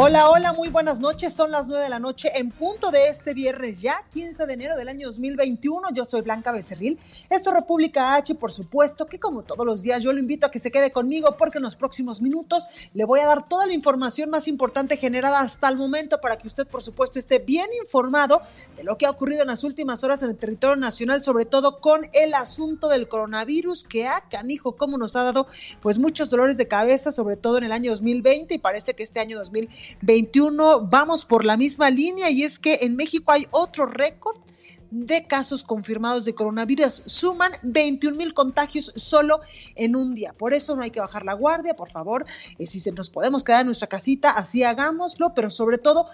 Hola, hola, muy buenas noches. Son las 9 de la noche en punto de este viernes ya, 15 de enero del año 2021. Yo soy Blanca Becerril. Esto es República H, por supuesto, que como todos los días yo lo invito a que se quede conmigo porque en los próximos minutos le voy a dar toda la información más importante generada hasta el momento para que usted, por supuesto, esté bien informado de lo que ha ocurrido en las últimas horas en el territorio nacional, sobre todo con el asunto del coronavirus que ha, canijo, como nos ha dado pues muchos dolores de cabeza, sobre todo en el año 2020 y parece que este año 2021 21 vamos por la misma línea y es que en México hay otro récord de casos confirmados de coronavirus. Suman 21 mil contagios solo en un día. Por eso no hay que bajar la guardia, por favor. Eh, si se nos podemos quedar en nuestra casita, así hagámoslo, pero sobre todo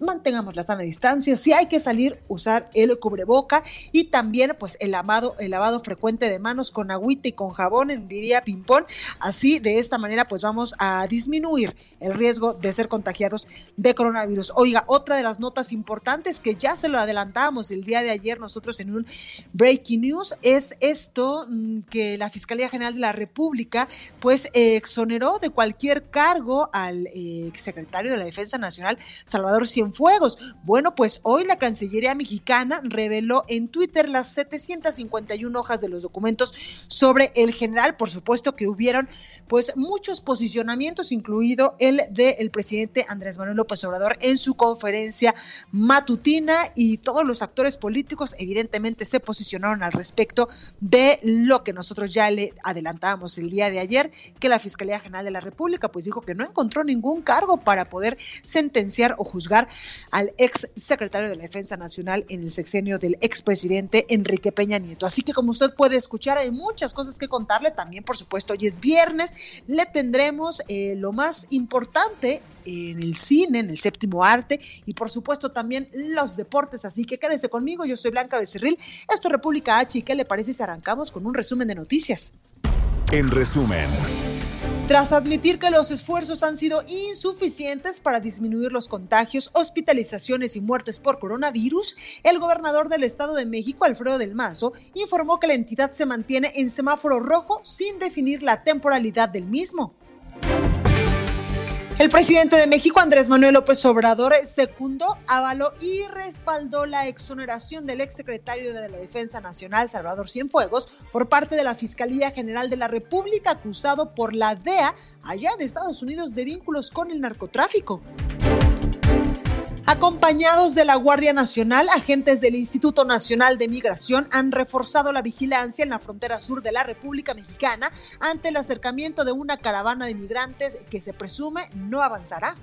mantengamos la sana distancia, si hay que salir, usar el cubreboca y también pues el lavado, el lavado frecuente de manos con agüita y con jabón, diría Pimpón. Así, de esta manera, pues vamos a disminuir el riesgo de ser contagiados de coronavirus. Oiga, otra de las notas importantes que ya se lo adelantábamos el día de ayer nosotros en un Breaking News es esto mm, que la Fiscalía General de la República pues exoneró de cualquier cargo al eh, secretario de la Defensa Nacional, Salvador Cienfuegos fuegos. Bueno, pues hoy la Cancillería mexicana reveló en Twitter las 751 hojas de los documentos sobre el general. Por supuesto que hubieron pues muchos posicionamientos, incluido el del presidente Andrés Manuel López Obrador en su conferencia matutina y todos los actores políticos evidentemente se posicionaron al respecto de lo que nosotros ya le adelantábamos el día de ayer, que la Fiscalía General de la República pues dijo que no encontró ningún cargo para poder sentenciar o juzgar al ex secretario de la Defensa Nacional en el sexenio del expresidente Enrique Peña Nieto. Así que como usted puede escuchar, hay muchas cosas que contarle. También, por supuesto, hoy es viernes, le tendremos eh, lo más importante en el cine, en el séptimo arte y por supuesto también los deportes. Así que quédese conmigo, yo soy Blanca Becerril, esto es República H y qué le parece si arrancamos con un resumen de noticias. En resumen. Tras admitir que los esfuerzos han sido insuficientes para disminuir los contagios, hospitalizaciones y muertes por coronavirus, el gobernador del Estado de México, Alfredo del Mazo, informó que la entidad se mantiene en semáforo rojo sin definir la temporalidad del mismo. El presidente de México, Andrés Manuel López Obrador, secundó, avaló y respaldó la exoneración del exsecretario de la Defensa Nacional, Salvador Cienfuegos, por parte de la Fiscalía General de la República, acusado por la DEA allá en Estados Unidos de vínculos con el narcotráfico. Acompañados de la Guardia Nacional, agentes del Instituto Nacional de Migración han reforzado la vigilancia en la frontera sur de la República Mexicana ante el acercamiento de una caravana de migrantes que se presume no avanzará.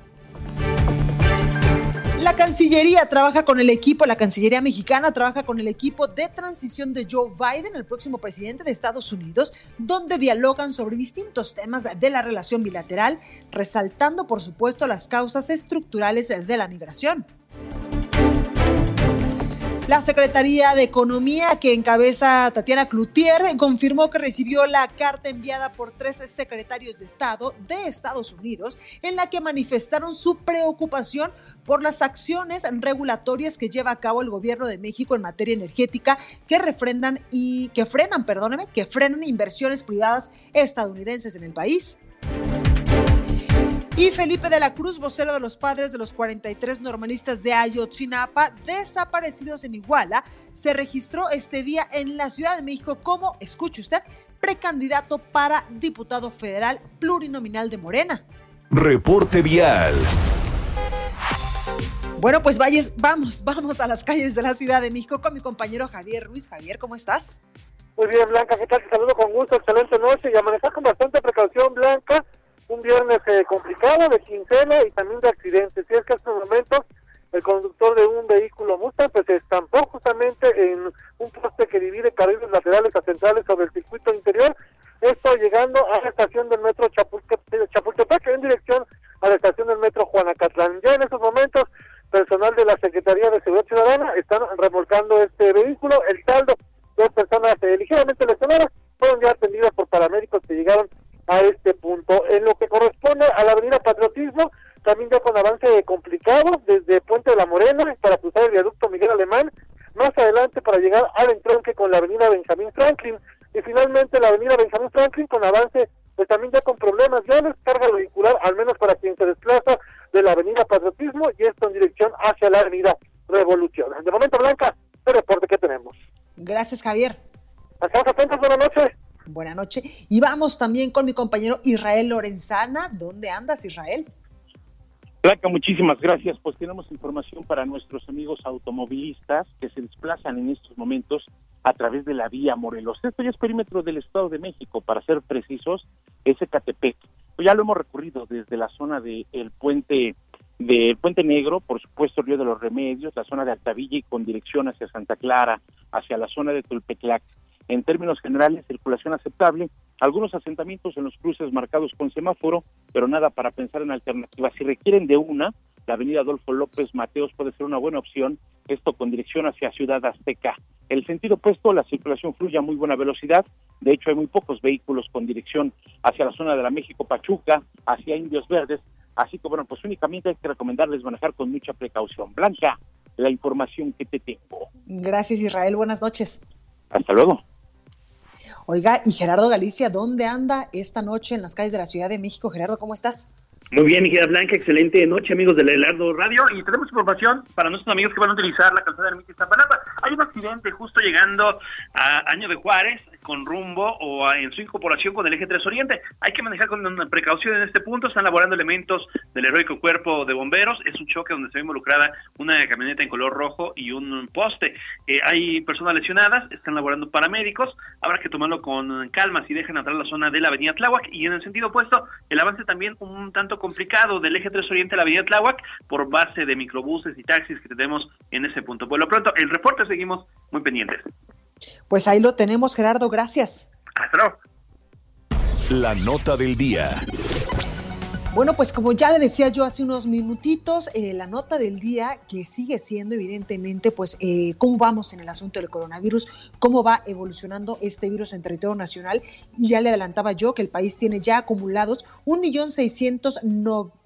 La Cancillería trabaja con el equipo, la Cancillería mexicana trabaja con el equipo de transición de Joe Biden, el próximo presidente de Estados Unidos, donde dialogan sobre distintos temas de la relación bilateral, resaltando por supuesto las causas estructurales de la migración. La Secretaría de Economía, que encabeza Tatiana Cloutier, confirmó que recibió la carta enviada por tres secretarios de Estado de Estados Unidos, en la que manifestaron su preocupación por las acciones regulatorias que lleva a cabo el gobierno de México en materia energética que refrendan y que frenan, perdóneme, que frenan inversiones privadas estadounidenses en el país. Y Felipe de la Cruz, vocero de los padres de los 43 normalistas de Ayotzinapa desaparecidos en Iguala, se registró este día en la Ciudad de México como, escuche usted, precandidato para diputado federal plurinominal de Morena. Reporte vial. Bueno, pues vayas, vamos, vamos a las calles de la Ciudad de México con mi compañero Javier Ruiz. Javier, ¿cómo estás? Muy bien, Blanca, ¿qué tal? Te saludo con gusto, excelente noche y a manejar con bastante precaución, Blanca un viernes eh, complicado de quincena y también de accidentes. Y es que en estos momentos el conductor de un vehículo Mustang pues se estampó justamente en un poste que divide carriles laterales a centrales sobre el circuito interior. Esto llegando a la estación del metro Chapultepec en dirección a la estación del metro Juanacatlán. Ya en estos momentos personal de la Secretaría de Seguridad Ciudadana están remolcando este vehículo. El saldo, dos personas eh, ligeramente lesionadas, fueron ya atendidas por paramédicos que llegaron a este punto. En lo que corresponde a la avenida Patriotismo, también ya con avance complicado desde Puente de la Morena para cruzar el viaducto Miguel Alemán, más adelante para llegar al entronque con la avenida Benjamín Franklin y finalmente la avenida Benjamín Franklin con avance pues también ya con problemas ya no carga vehicular al menos para quien se desplaza de la avenida Patriotismo y esto en dirección hacia la avenida Revolución. De momento Blanca, el reporte que tenemos. Gracias Javier. Estamos atentos, buenas noches. Buenas noches. Y vamos también con mi compañero Israel Lorenzana. ¿Dónde andas, Israel? Blanca, muchísimas gracias. Pues tenemos información para nuestros amigos automovilistas que se desplazan en estos momentos a través de la vía Morelos. Esto ya es perímetro del Estado de México, para ser precisos, es Ecatepec. Pues ya lo hemos recorrido desde la zona del puente del Puente Negro, por supuesto Río de los Remedios, la zona de Altavilla y con dirección hacia Santa Clara, hacia la zona de Tulpeclac. En términos generales, circulación aceptable, algunos asentamientos en los cruces marcados con semáforo, pero nada para pensar en alternativas. Si requieren de una, la avenida Adolfo López Mateos puede ser una buena opción, esto con dirección hacia Ciudad Azteca. El sentido opuesto, la circulación fluye a muy buena velocidad, de hecho hay muy pocos vehículos con dirección hacia la zona de la México Pachuca, hacia Indios Verdes, así que bueno, pues únicamente hay que recomendarles manejar con mucha precaución. Blanca, la información que te tengo. Gracias Israel, buenas noches. Hasta luego. Oiga, y Gerardo Galicia, ¿dónde anda esta noche en las calles de la Ciudad de México? Gerardo, ¿cómo estás? Muy bien, mi Blanca, excelente noche, amigos de Lelardo Radio. Y tenemos información para nuestros amigos que van a utilizar la calzada de Ermita Zapalapa. Hay un accidente justo llegando a Año de Juárez, con rumbo o en su incorporación con el eje 3 Oriente. Hay que manejar con precaución en este punto. Están laborando elementos del heroico cuerpo de bomberos. Es un choque donde se ve involucrada una camioneta en color rojo y un poste. Eh, hay personas lesionadas, están laborando paramédicos. Habrá que tomarlo con calma si dejan entrar la zona de la avenida Tláhuac. Y en el sentido opuesto, el avance también un tanto complicado del eje 3 Oriente a la avenida Tláhuac por base de microbuses y taxis que tenemos en ese punto. Por lo pronto, el reporte seguimos muy pendientes. Pues ahí lo tenemos, Gerardo, gracias. Hasta La nota del día. Bueno, pues como ya le decía yo hace unos minutitos, eh, la nota del día que sigue siendo evidentemente, pues eh, cómo vamos en el asunto del coronavirus, cómo va evolucionando este virus en territorio nacional. Y ya le adelantaba yo que el país tiene ya acumulados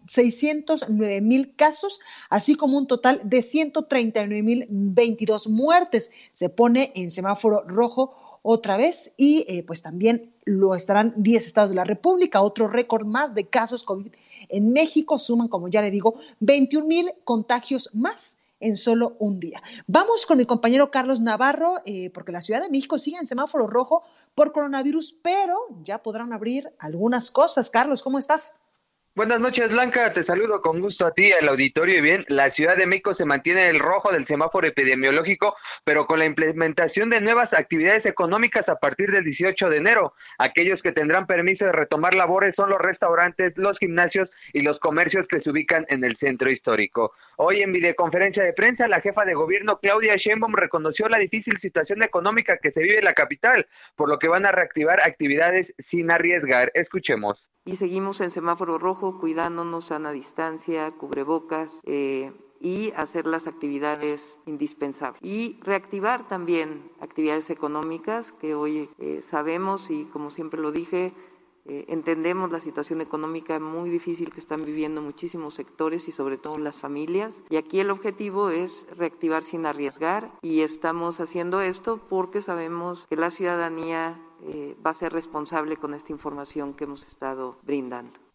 1.609.000 mil casos, así como un total de 139.022 muertes. Se pone en semáforo rojo otra vez y eh, pues también lo estarán 10 estados de la República, otro récord más de casos COVID en México, suman, como ya le digo, 21 mil contagios más en solo un día. Vamos con mi compañero Carlos Navarro, eh, porque la Ciudad de México sigue en semáforo rojo por coronavirus, pero ya podrán abrir algunas cosas. Carlos, ¿cómo estás? Buenas noches, Blanca. Te saludo con gusto a ti, al auditorio. Y bien, la Ciudad de México se mantiene en el rojo del semáforo epidemiológico, pero con la implementación de nuevas actividades económicas a partir del 18 de enero. Aquellos que tendrán permiso de retomar labores son los restaurantes, los gimnasios y los comercios que se ubican en el centro histórico. Hoy en videoconferencia de prensa, la jefa de gobierno Claudia Sheinbaum reconoció la difícil situación económica que se vive en la capital, por lo que van a reactivar actividades sin arriesgar. Escuchemos y seguimos en semáforo rojo cuidándonos sana distancia, cubrebocas. Eh, y hacer las actividades indispensables. Y reactivar también actividades económicas que hoy eh, sabemos y como siempre lo dije, eh, entendemos la situación económica muy difícil que están viviendo muchísimos sectores y sobre todo las familias. Y aquí el objetivo es reactivar sin arriesgar y estamos haciendo esto porque sabemos que la ciudadanía eh, va a ser responsable con esta información que hemos estado brindando.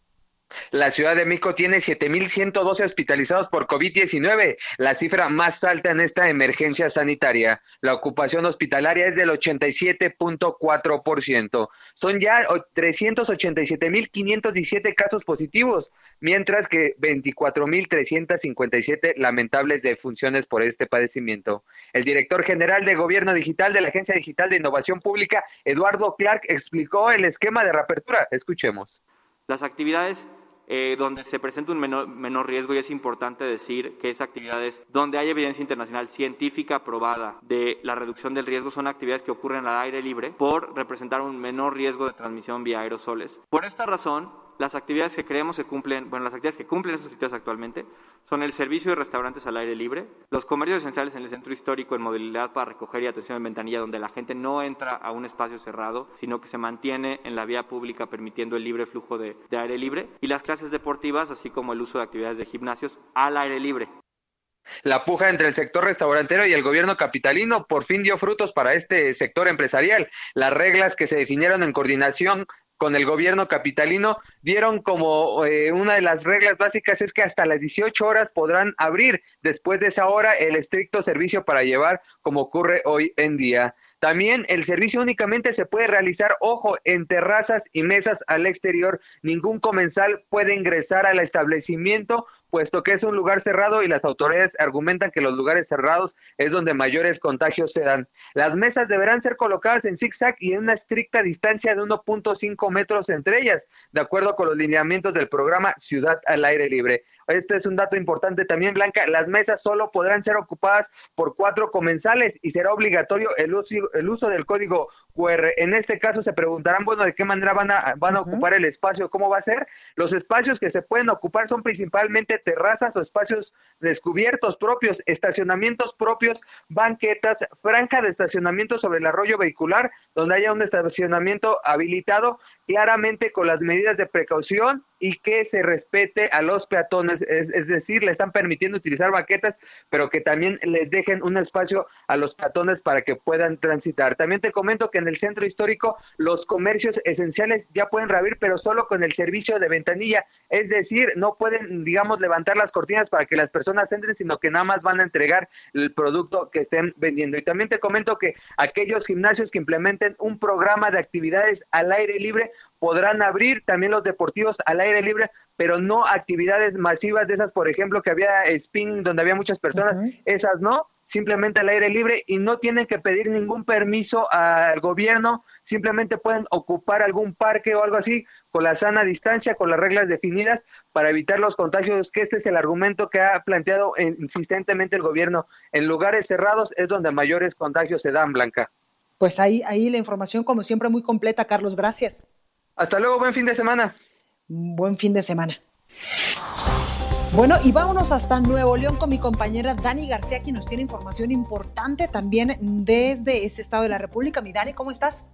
La Ciudad de México tiene 7.112 hospitalizados por COVID-19, la cifra más alta en esta emergencia sanitaria. La ocupación hospitalaria es del 87.4%. Son ya 387.517 casos positivos, mientras que 24.357 lamentables defunciones por este padecimiento. El director general de Gobierno Digital de la Agencia Digital de Innovación Pública, Eduardo Clark, explicó el esquema de reapertura. Escuchemos Las actividades eh, donde se presenta un menor, riesgo y es importante decir que esas actividades donde hay evidencia internacional científica aprobada de la reducción del riesgo son actividades que ocurren al aire libre por representar un menor riesgo de transmisión vía aerosoles. Por esta razón, las actividades que creemos que cumplen, bueno, las actividades que cumplen esos criterios actualmente son el servicio de restaurantes al aire libre, los comercios esenciales en el centro histórico en modalidad para recoger y atención en ventanilla, donde la gente no entra a un espacio cerrado, sino que se mantiene en la vía pública permitiendo el libre flujo de, de aire libre, y las clases deportivas, así como el uso de actividades de gimnasios al aire libre. La puja entre el sector restaurantero y el gobierno capitalino por fin dio frutos para este sector empresarial. Las reglas que se definieron en coordinación con el gobierno capitalino dieron como eh, una de las reglas básicas es que hasta las 18 horas podrán abrir después de esa hora el estricto servicio para llevar como ocurre hoy en día. También el servicio únicamente se puede realizar, ojo, en terrazas y mesas al exterior. Ningún comensal puede ingresar al establecimiento puesto que es un lugar cerrado y las autoridades argumentan que los lugares cerrados es donde mayores contagios se dan. Las mesas deberán ser colocadas en zigzag y en una estricta distancia de 1.5 metros entre ellas, de acuerdo con los lineamientos del programa Ciudad al Aire Libre. Este es un dato importante también, Blanca. Las mesas solo podrán ser ocupadas por cuatro comensales y será obligatorio el uso, el uso del código QR. En este caso se preguntarán, bueno, ¿de qué manera van a, van a ocupar el espacio? ¿Cómo va a ser? Los espacios que se pueden ocupar son principalmente terrazas o espacios descubiertos propios, estacionamientos propios, banquetas, franja de estacionamiento sobre el arroyo vehicular, donde haya un estacionamiento habilitado claramente con las medidas de precaución y que se respete a los peatones, es, decir, le están permitiendo utilizar baquetas, pero que también les dejen un espacio a los peatones para que puedan transitar. También te comento que en el centro histórico los comercios esenciales ya pueden reabrir, pero solo con el servicio de ventanilla, es decir, no pueden, digamos, levantar las cortinas para que las personas entren, sino que nada más van a entregar el producto que estén vendiendo. Y también te comento que aquellos gimnasios que implementen un programa de actividades al aire libre podrán abrir también los deportivos al aire libre, pero no actividades masivas de esas, por ejemplo, que había spinning donde había muchas personas, esas no, simplemente al aire libre y no tienen que pedir ningún permiso al gobierno, simplemente pueden ocupar algún parque o algo así con la sana distancia, con las reglas definidas para evitar los contagios, que este es el argumento que ha planteado insistentemente el gobierno. En lugares cerrados es donde mayores contagios se dan, Blanca. Pues ahí, ahí la información, como siempre, muy completa, Carlos. Gracias. Hasta luego, buen fin de semana. Buen fin de semana. Bueno, y vámonos hasta Nuevo León con mi compañera Dani García, quien nos tiene información importante también desde ese estado de la República. Mi Dani, ¿cómo estás?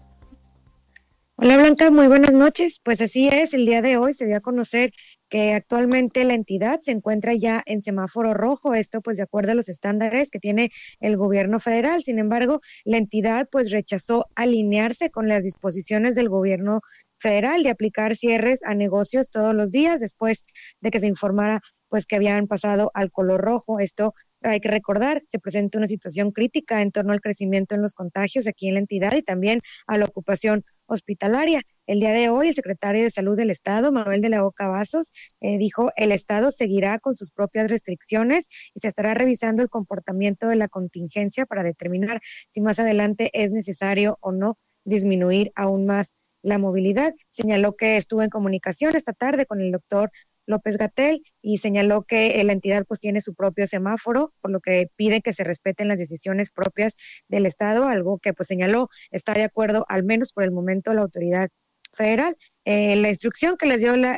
Hola Blanca, muy buenas noches. Pues así es, el día de hoy se dio a conocer que actualmente la entidad se encuentra ya en semáforo rojo, esto pues de acuerdo a los estándares que tiene el gobierno federal. Sin embargo, la entidad pues rechazó alinearse con las disposiciones del gobierno federal de aplicar cierres a negocios todos los días después de que se informara pues que habían pasado al color rojo. Esto hay que recordar, se presenta una situación crítica en torno al crecimiento en los contagios aquí en la entidad y también a la ocupación hospitalaria. El día de hoy, el secretario de Salud del Estado, Manuel de la Boca Vasos, eh, dijo, el Estado seguirá con sus propias restricciones y se estará revisando el comportamiento de la contingencia para determinar si más adelante es necesario o no disminuir aún más la movilidad. Señaló que estuvo en comunicación esta tarde con el doctor López Gatel y señaló que la entidad pues tiene su propio semáforo, por lo que pide que se respeten las decisiones propias del Estado, algo que pues señaló está de acuerdo al menos por el momento la autoridad federal. Eh, la instrucción que les dio la,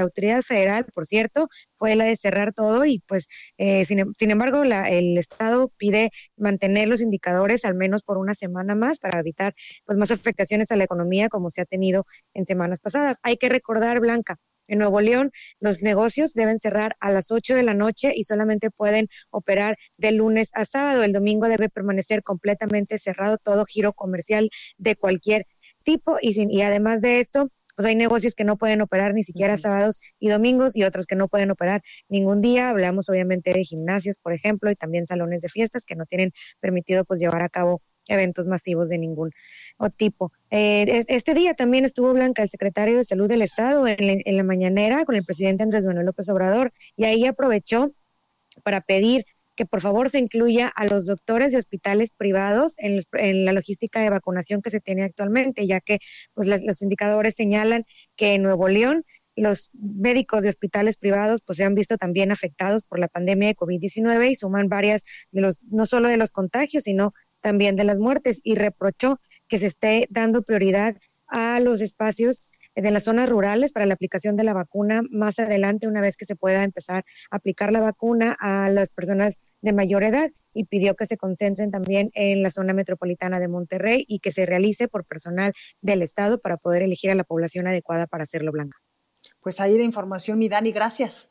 autoridad federal, por cierto, fue la de cerrar todo y pues, eh, sin, sin, embargo, la, el Estado pide mantener los indicadores al menos por una semana más para evitar pues más afectaciones a la economía como se ha tenido en semanas pasadas. Hay que recordar, Blanca, en Nuevo León, los negocios deben cerrar a las 8 de la noche y solamente pueden operar de lunes a sábado. El domingo debe permanecer completamente cerrado todo giro comercial de cualquier tipo y, sin, y además de esto, pues hay negocios que no pueden operar ni siquiera sábados y domingos y otros que no pueden operar ningún día. Hablamos obviamente de gimnasios, por ejemplo, y también salones de fiestas que no tienen permitido pues llevar a cabo eventos masivos de ningún tipo. Eh, este día también estuvo Blanca, el secretario de Salud del Estado, en, en la mañanera con el presidente Andrés Manuel López Obrador, y ahí aprovechó para pedir que por favor se incluya a los doctores de hospitales privados en, la logística de vacunación que se tiene actualmente, ya que pues, los indicadores señalan que en Nuevo León los médicos de hospitales privados pues se han visto también afectados por la pandemia de COVID-19 y suman varias de los, no solo de los contagios, sino también de las muertes y reprochó que se esté dando prioridad a los espacios de las zonas rurales para la aplicación de la vacuna más adelante, una vez que se pueda empezar a aplicar la vacuna a las personas de mayor edad y pidió que se concentren también en la zona metropolitana de Monterrey y que se realice por personal del Estado para poder elegir a la población adecuada para hacerlo blanca. Pues ahí la información, mi Dani, gracias.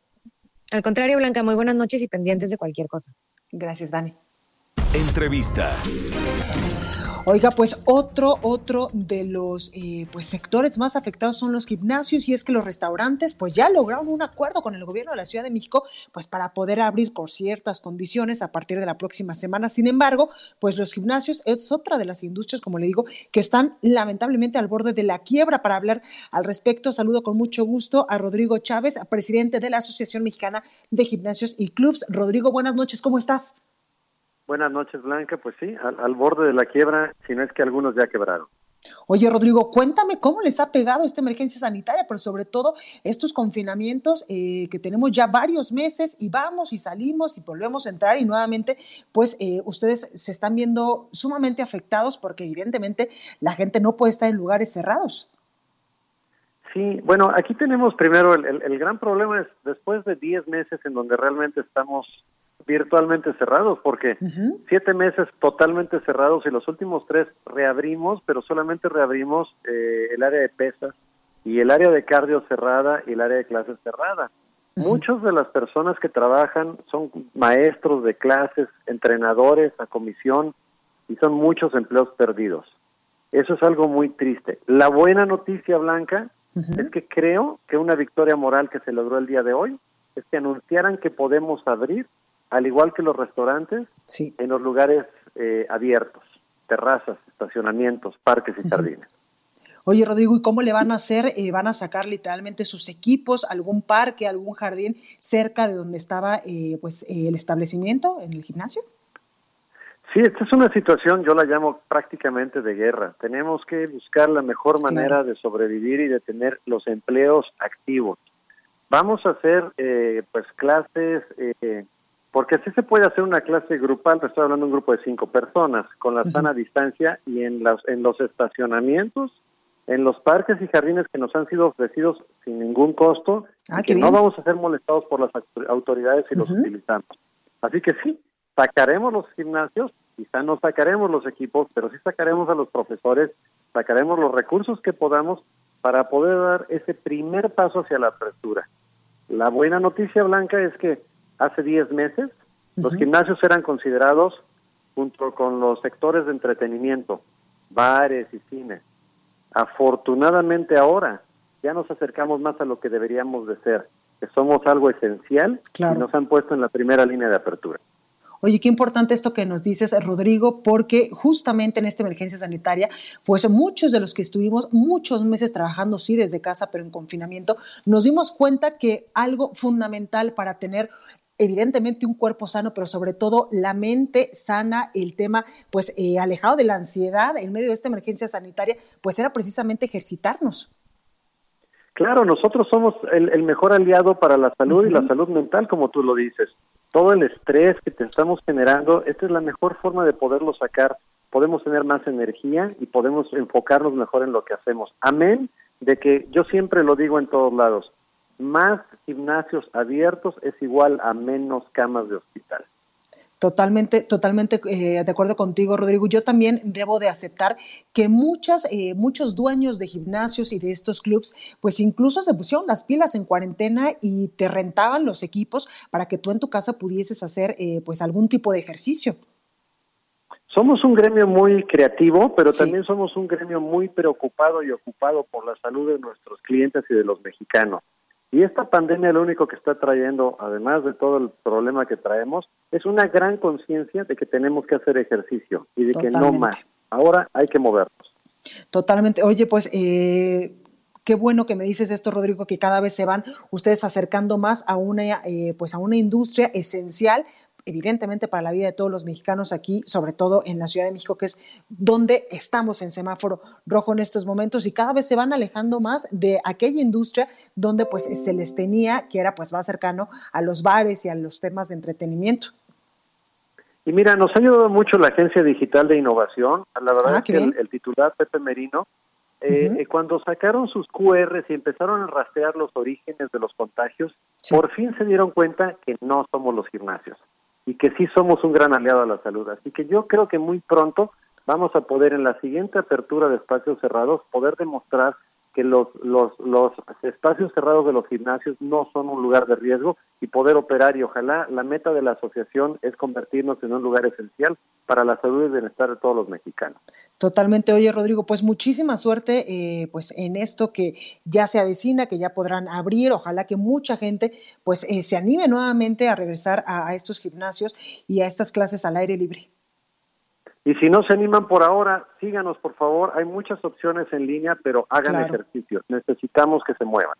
Al contrario, Blanca, muy buenas noches y pendientes de cualquier cosa. Gracias, Dani. Entrevista. Oiga, pues otro, otro de los eh, pues sectores más afectados son los gimnasios y es que los restaurantes pues ya lograron un acuerdo con el gobierno de la Ciudad de México pues para poder abrir con ciertas condiciones a partir de la próxima semana. Sin embargo, pues los gimnasios es otra de las industrias, como le digo, que están lamentablemente al borde de la quiebra. Para hablar al respecto, saludo con mucho gusto a Rodrigo Chávez, presidente de la Asociación Mexicana de Gimnasios y Clubs. Rodrigo, buenas noches, ¿cómo estás? Buenas noches, Blanca. Pues sí, al, borde de la quiebra, si no es que algunos ya quebraron. Oye, Rodrigo, cuéntame cómo les ha pegado esta emergencia sanitaria, pero sobre todo estos confinamientos eh, que tenemos ya varios meses y vamos y salimos y volvemos a entrar y nuevamente, pues eh, ustedes se están viendo sumamente afectados porque evidentemente la gente no puede estar en lugares cerrados. Sí, bueno, aquí tenemos primero el, el gran problema es después de 10 meses en donde realmente estamos virtualmente cerrados, porque siete meses totalmente cerrados y los últimos tres reabrimos, pero solamente reabrimos eh, el área de pesas y el área de cardio cerrada y el área de clases cerrada. Muchas de las personas que trabajan son maestros de clases, entrenadores a comisión y son muchos empleos perdidos. Eso es algo muy triste. La buena noticia, Blanca, es que creo que una victoria moral que se logró el día de hoy es que anunciaran que podemos abrir al igual que los restaurantes, en los lugares eh, abiertos, terrazas, estacionamientos, parques y jardines. Oye, Rodrigo, ¿y cómo le van a hacer? Eh, ¿Van a sacar literalmente sus equipos, algún parque, algún jardín cerca de donde estaba eh, pues el establecimiento, en el gimnasio? Sí, esta es una situación, yo la llamo prácticamente de guerra. Tenemos que buscar la mejor manera de sobrevivir y de tener los empleos activos. Vamos a hacer pues clases porque así se puede hacer una clase grupal, estoy hablando de un grupo de cinco personas, con la sana distancia y en, las, en los estacionamientos, en los parques y jardines que nos han sido ofrecidos sin ningún costo, ah, que no vamos a ser molestados por las autoridades si los utilizamos. Así que sí, sacaremos los gimnasios, quizá no sacaremos los equipos, pero sí sacaremos a los profesores, sacaremos los recursos que podamos para poder dar ese primer paso hacia la apertura. La buena noticia, Blanca, es que hace 10 meses, los gimnasios eran considerados, junto con los sectores de entretenimiento, bares y cines. Afortunadamente ahora ya nos acercamos más a lo que deberíamos de ser, que somos algo esencial y nos han puesto en la primera línea de apertura. Oye, qué importante esto que nos dices, Rodrigo, porque justamente en esta emergencia sanitaria, pues muchos de los que estuvimos muchos meses trabajando, sí, desde casa, pero en confinamiento, nos dimos cuenta que algo fundamental para tener evidentemente un cuerpo sano, pero sobre todo la mente sana, el tema pues eh, alejado de la ansiedad en medio de esta emergencia sanitaria, pues era precisamente ejercitarnos. Claro, nosotros somos el, mejor aliado para la salud y la salud mental, como tú lo dices. Todo el estrés que te estamos generando, esta es la mejor forma de poderlo sacar. Podemos tener más energía y podemos enfocarnos mejor en lo que hacemos. Amén de que yo siempre lo digo en todos lados más gimnasios abiertos es igual a menos camas de hospital. Totalmente, totalmente eh, de acuerdo contigo, Rodrigo. Yo también debo de aceptar que muchas, eh, muchos dueños de gimnasios y de estos clubs, pues incluso se pusieron las pilas en cuarentena y te rentaban los equipos para que tú en tu casa pudieses hacer, eh, pues algún tipo de ejercicio. Somos un gremio muy creativo, pero también somos un gremio muy preocupado y ocupado por la salud de nuestros clientes y de los mexicanos. Y esta pandemia lo único que está trayendo, además de todo el problema que traemos, es una gran conciencia de que tenemos que hacer ejercicio y de que no más. Ahora hay que movernos. Totalmente. Oye, pues eh, qué bueno que me dices esto, Rodrigo, que cada vez se van ustedes acercando más a una, eh, pues a una industria esencial evidentemente para la vida de todos los mexicanos aquí, sobre todo en la Ciudad de México, que es donde estamos en semáforo rojo en estos momentos y cada vez se van alejando más de aquella industria donde pues se les tenía que era pues más cercano a los bares y a los temas de entretenimiento. Y mira, nos ha ayudado mucho la Agencia Digital de Innovación. La verdad ah, es que el, titular Pepe Merino, eh, eh, cuando sacaron sus QRs y empezaron a rastrear los orígenes de los contagios, por fin se dieron cuenta que no somos los gimnasios y que sí somos un gran aliado a la salud. Así que yo creo que muy pronto vamos a poder en la siguiente apertura de espacios cerrados poder demostrar que los, los, los espacios cerrados de los gimnasios no son un lugar de riesgo y poder operar y ojalá la meta de la asociación es convertirnos en un lugar esencial para la salud y bienestar de todos los mexicanos. Totalmente. Oye, Rodrigo, pues muchísima suerte eh, pues en esto que ya se avecina, que ya podrán abrir. Ojalá que mucha gente pues eh, se anime nuevamente a regresar a estos gimnasios y a estas clases al aire libre. Y si no se animan por ahora, síganos por favor. Hay muchas opciones en línea, pero hagan ejercicio. Necesitamos que se muevan.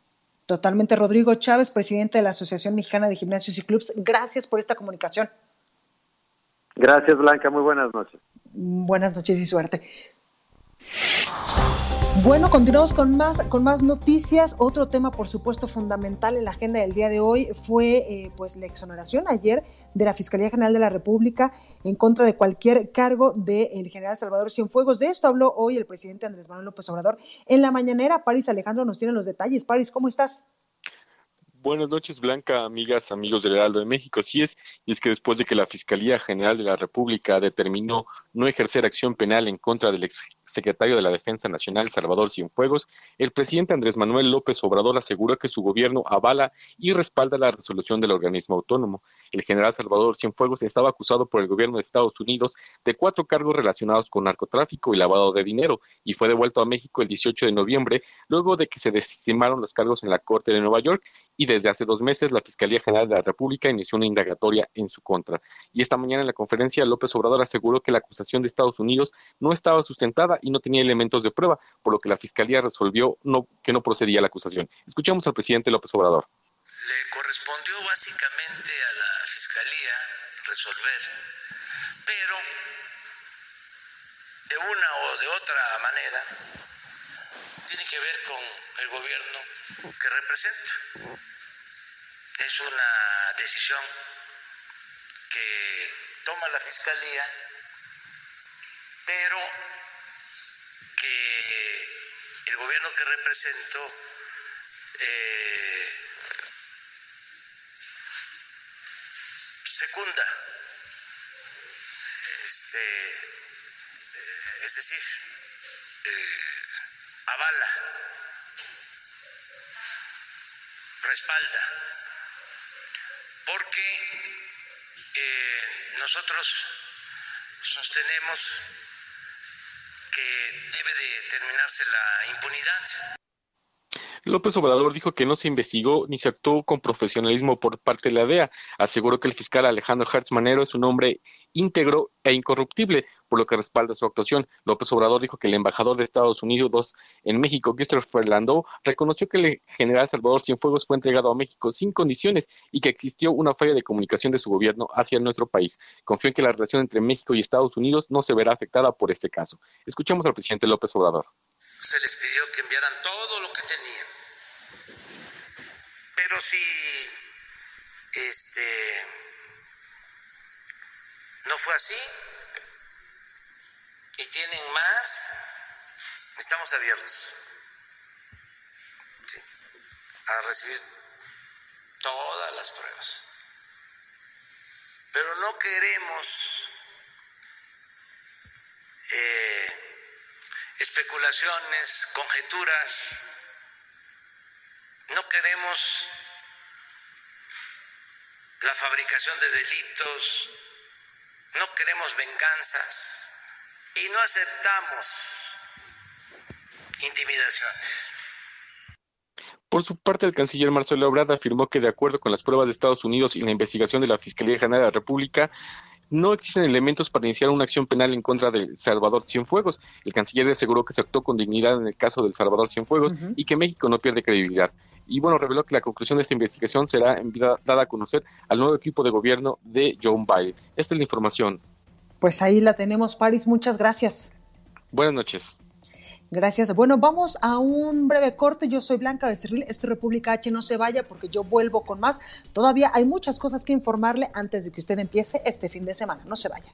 Totalmente. Rodrigo Chávez, presidente de la Asociación Mexicana de Gimnasios y Clubs, gracias por esta comunicación. Gracias, Blanca. Muy buenas noches. Buenas noches y suerte. Bueno, continuamos con más, con más noticias. Otro tema, por supuesto, fundamental en la agenda del día de hoy fue eh, pues la exoneración ayer de la Fiscalía General de la República en contra de cualquier cargo del general Salvador Cienfuegos. De esto habló hoy el presidente Andrés Manuel López Obrador en la mañanera. París Alejandro nos tiene los detalles. París, ¿cómo estás? Buenas noches, Blanca, amigas, amigos del Heraldo de México. Así es, y es que después de que la Fiscalía General de la República determinó no ejercer acción penal en contra del exsecretario de la Defensa Nacional, Salvador Cienfuegos, el presidente Andrés Manuel López Obrador aseguró que su gobierno avala y respalda la resolución del organismo autónomo. El general Salvador Cienfuegos estaba acusado por el gobierno de Estados Unidos de cuatro cargos relacionados con narcotráfico y lavado de dinero, y fue devuelto a México el 18 de noviembre, luego de que se desestimaron los cargos en la Corte de Nueva York y de desde hace dos meses la Fiscalía General de la República inició una indagatoria en su contra. Y esta mañana en la conferencia López Obrador aseguró que la acusación de Estados Unidos no estaba sustentada y no tenía elementos de prueba, por lo que la Fiscalía resolvió que no procedía la acusación. Escuchamos al presidente López Obrador. Le correspondió básicamente a la Fiscalía resolver, pero de una o de otra manera tiene que ver con el gobierno que representa es una decisión que toma la Fiscalía, pero que el gobierno que represento eh, secunda, este, es decir, eh, avala, respalda porque eh, nosotros sostenemos que debe de terminarse la impunidad. López Obrador dijo que no se investigó ni se actuó con profesionalismo por parte de la DEA. Aseguró que el fiscal Alejandro Hertz Manero es un hombre íntegro e incorruptible, por lo que respalda su actuación. López Obrador dijo que el embajador de Estados Unidos en México, Christopher Landau, reconoció que el general Salvador Cienfuegos fue entregado a México sin condiciones y que existió una falla de comunicación de su gobierno hacia nuestro país. Confió en que la relación entre México y Estados Unidos no se verá afectada por este caso. Escuchemos al presidente López Obrador. Se les pidió que enviaran todo lo que tenían pero si este no fue así tienen más, estamos abiertos. A recibir todas las pruebas. Pero no queremos eh, especulaciones, conjeturas, no queremos la fabricación de delitos, no queremos venganzas y no aceptamos intimidaciones. Por su parte, el canciller Marcelo Ebrard afirmó que, de acuerdo con las pruebas de Estados Unidos y la investigación de la Fiscalía General de la República, no existen elementos para iniciar una acción penal en contra del Salvador Cienfuegos. El canciller aseguró que se actuó con dignidad en el caso del Salvador Cienfuegos y que México no pierde credibilidad. Y bueno, reveló que la conclusión de esta investigación será dada a conocer al nuevo equipo de gobierno de Joe Biden. Esta es la información. Pues ahí la tenemos, Paris. Muchas gracias. Buenas noches. Gracias. Bueno, vamos a un breve corte. Yo soy Blanca Becerril, esto es República H, no se vaya porque yo vuelvo con más. Todavía hay muchas cosas que informarle antes de que usted empiece este fin de semana. No se vaya.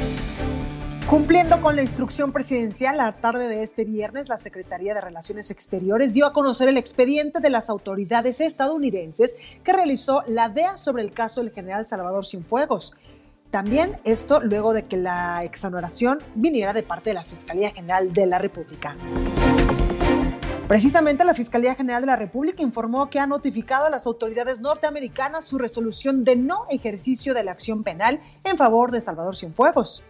Cumpliendo con la instrucción presidencial, la tarde de este viernes, la Secretaría de Relaciones Exteriores dio a conocer el expediente de las autoridades estadounidenses que realizó la DEA sobre el caso del general Salvador Cienfuegos. También esto luego de que la exoneración viniera de parte de la Fiscalía General de la República. Precisamente la Fiscalía General de la República informó que ha notificado a las autoridades norteamericanas su resolución de no ejercicio de la acción penal en favor de Salvador Cienfuegos.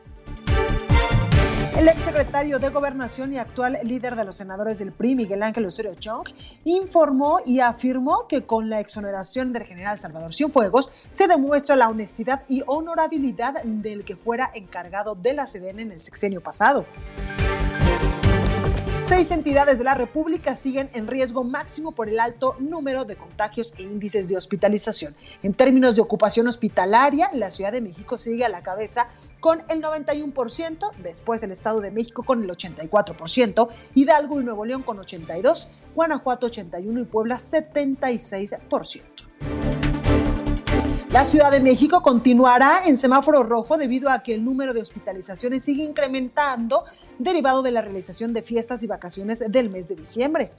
El exsecretario de Gobernación y actual líder de los senadores del PRI, Miguel Ángel Osorio Chong, informó y afirmó que con la exoneración del general Salvador Cienfuegos se demuestra la honestidad y honorabilidad del que fuera encargado de la CDN en el sexenio pasado. Seis entidades de la República siguen en riesgo máximo por el alto número de contagios e índices de hospitalización. En términos de ocupación hospitalaria, la Ciudad de México sigue a la cabeza con el 91%, después el Estado de México con el 84%, Hidalgo y Nuevo León con 82%, Guanajuato 81% y Puebla 76%. La Ciudad de México continuará en semáforo rojo debido a que el número de hospitalizaciones sigue incrementando derivado de la realización de fiestas y vacaciones del mes de diciembre.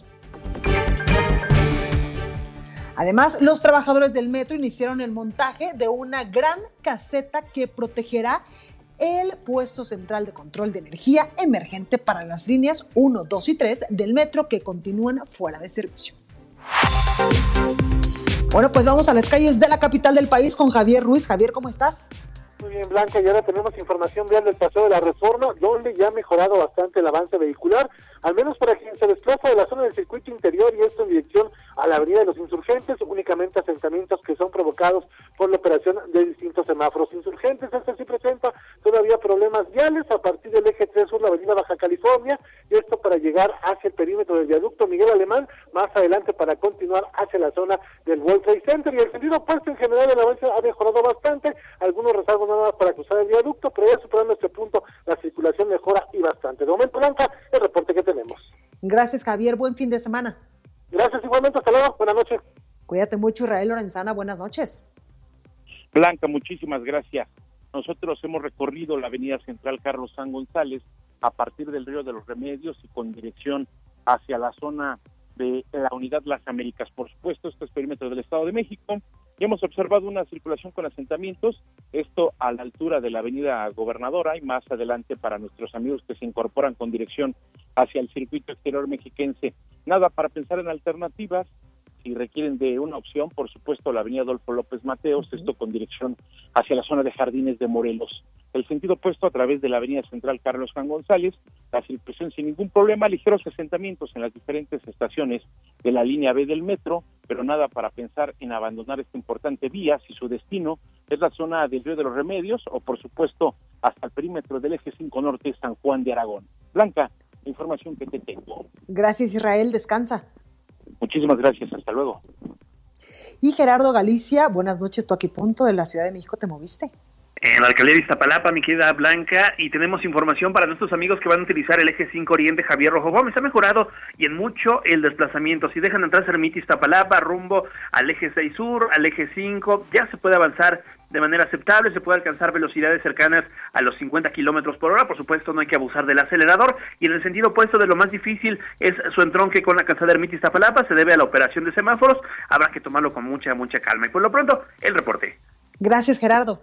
Además, los trabajadores del metro iniciaron el montaje de una gran caseta que protegerá el puesto central de control de energía emergente para las líneas 1, 2 y 3 del metro que continúan fuera de servicio. Bueno, pues vamos a las calles de la capital del país con Javier Ruiz. Javier, ¿cómo estás? Muy bien, Blanca, y ahora tenemos información vial del paseo de la Reforma, donde ya ha mejorado bastante el avance vehicular, al menos para quien se desplaza de la zona del circuito interior y esto en dirección a la Avenida de los Insurgentes, únicamente asentamientos que son provocados por la operación de distintos semáforos insurgentes. Este sí presenta todavía problemas viales a partir del eje 3 sur, la Avenida Baja California, y esto para llegar hacia el perímetro del viaducto Miguel Alemán, más adelante para continuar hacia la zona del World Trade Center. Y el sentido opuesto en general el avance ha mejorado bastante, algunos rezagos nada más para cruzar el viaducto, pero ya superando este punto la circulación mejora y bastante. De momento, Blanca, el reporte que tenemos. Gracias, Javier. Buen fin de semana. Gracias igualmente. Hasta luego. Buenas noches. Cuídate mucho, Israel Lorenzana. Buenas noches. Blanca, muchísimas gracias. Nosotros hemos recorrido la avenida central Carlos San González a partir del Río de los Remedios y con dirección hacia la zona de la unidad Las Américas. Por supuesto, este es perímetro del Estado de México. Y hemos observado una circulación con asentamientos, esto a la altura de la avenida Gobernadora y más adelante para nuestros amigos que se incorporan con dirección hacia el circuito exterior mexiquense. Nada para pensar en alternativas, si requieren de una opción, por supuesto, la avenida Adolfo López Mateos, esto con dirección hacia la zona de Jardines de Morelos. El sentido opuesto a través de la avenida central Carlos Juan González, la circulación sin ningún problema, ligeros asentamientos en las diferentes estaciones de la línea B del metro, pero nada para pensar en abandonar esta importante vía si su destino es la zona del Río de los Remedios o, por supuesto, hasta el perímetro del eje 5 Norte San Juan de Aragón. Blanca, la información que te tengo. Gracias, Israel. Descansa. Muchísimas gracias, hasta luego. Y Gerardo Galicia, buenas noches, tú aquí punto de la Ciudad de México, ¿te moviste? En la alcaldía de Iztapalapa, mi querida Blanca, y tenemos información para nuestros amigos que van a utilizar el eje 5 Oriente Javier Rojo Gómez. Ha mejorado y en mucho el desplazamiento. Si dejan entrar Cermita Iztapalapa rumbo al eje 6 Sur, al eje 5, ya se puede avanzar de manera aceptable, se puede alcanzar velocidades cercanas a los 50 kilómetros por hora, por supuesto no hay que abusar del acelerador, y en el sentido opuesto de lo más difícil es su entronque con la calzada Ermita Iztapalapa, se debe a la operación de semáforos, habrá que tomarlo con mucha, mucha calma. Y por lo pronto, el reporte. Gracias, Gerardo.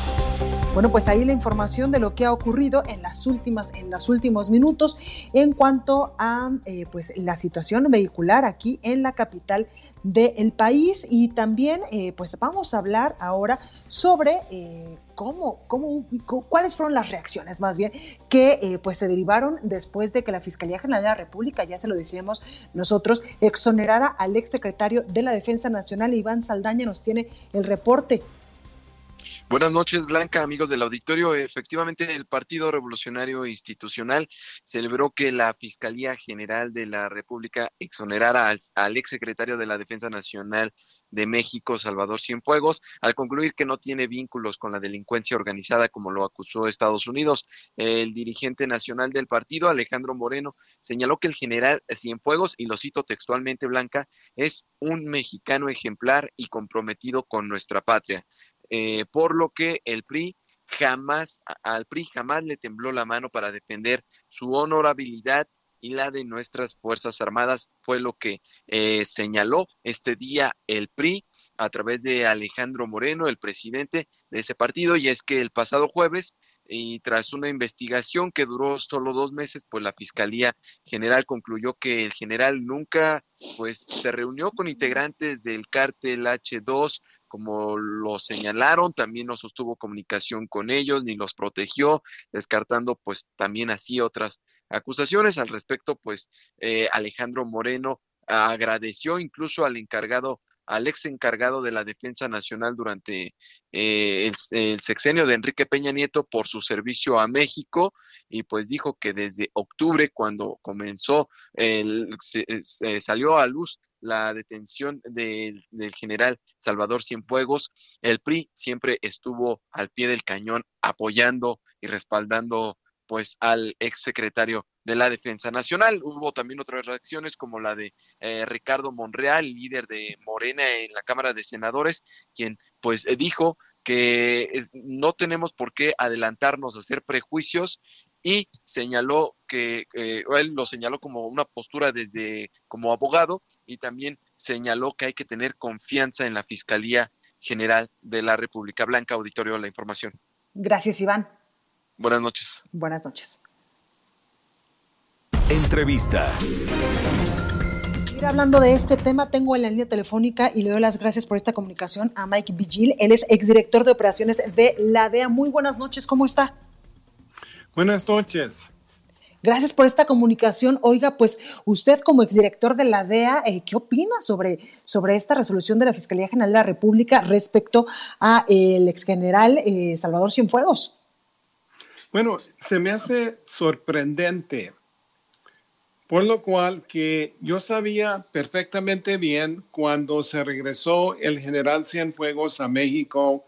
Bueno, pues ahí la información de lo que ha ocurrido en las últimas, en los últimos minutos en cuanto a eh, pues la situación vehicular aquí en la capital del país y también eh, pues vamos a hablar ahora sobre eh, cómo, cómo, cuáles fueron las reacciones más bien que pues se derivaron después de que la Fiscalía General de la República, ya se lo decíamos nosotros, exonerara al exsecretario de la Defensa Nacional, Iván Saldaña, nos tiene el reporte. Buenas noches, Blanca, amigos del auditorio. Efectivamente, el Partido Revolucionario Institucional celebró que la Fiscalía General de la República exonerara al, al exsecretario de la Defensa Nacional de México, Salvador Cienfuegos, al concluir que no tiene vínculos con la delincuencia organizada como lo acusó Estados Unidos. El dirigente nacional del partido, Alejandro Moreno, señaló que el general Cienfuegos, y lo cito textualmente, Blanca, es un mexicano ejemplar y comprometido con nuestra patria. Eh, por lo que el PRI jamás, al PRI jamás le tembló la mano para defender su honorabilidad y la de nuestras Fuerzas Armadas, fue lo que eh, señaló este día el PRI a través de Alejandro Moreno, el presidente de ese partido, y es que el pasado jueves y tras una investigación que duró solo dos meses, pues la Fiscalía General concluyó que el general nunca pues se reunió con integrantes del cártel H2, como lo señalaron, también no sostuvo comunicación con ellos ni los protegió, descartando pues también así otras acusaciones. Al respecto, pues eh, Alejandro Moreno agradeció incluso al encargado al ex encargado de la Defensa Nacional durante eh, el, sexenio de Enrique Peña Nieto por su servicio a México y pues dijo que desde octubre cuando comenzó, el, salió a luz la detención del general Salvador Cienfuegos, el PRI siempre estuvo al pie del cañón apoyando y respaldando pues al ex secretario de la Defensa Nacional. Hubo también otras reacciones como la de eh, Ricardo Monreal, líder de Morena en la Cámara de Senadores, quien pues dijo que no tenemos por qué adelantarnos a hacer prejuicios y señaló que eh, él lo señaló como una postura desde como abogado y también señaló que hay que tener confianza en la Fiscalía General de la República Blanca. Auditorio, la información. Gracias, Iván. Buenas noches. Buenas noches. Entrevista. hablando de este tema, tengo en la línea telefónica y le doy las gracias por esta comunicación a Mike Vigil. Él es exdirector de operaciones de la DEA. Muy buenas noches, ¿cómo está? Buenas noches. Gracias por esta comunicación. Oiga, pues usted como exdirector de la DEA, eh, ¿qué opina sobre, sobre esta resolución de la Fiscalía General de la República respecto a el exgeneral eh, Salvador Cienfuegos? Bueno, se me hace sorprendente, por lo cual que yo sabía perfectamente bien cuando se regresó el general Cienfuegos a México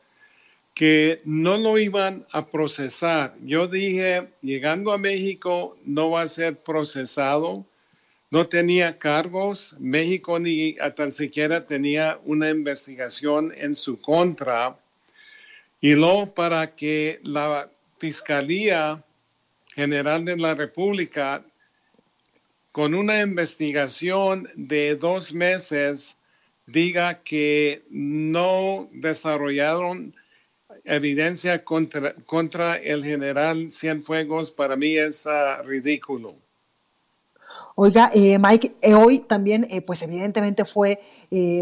que no lo iban a procesar. Yo dije, llegando a México no va a ser procesado, no tenía cargos, México ni tan siquiera tenía una investigación en su contra. Y luego para que la Fiscalía General de la República con una investigación de dos meses diga que no desarrollaron evidencia contra, el general Cienfuegos, para mí es uh, ridículo. Oiga, eh, Mike, eh, hoy también, eh, pues evidentemente fue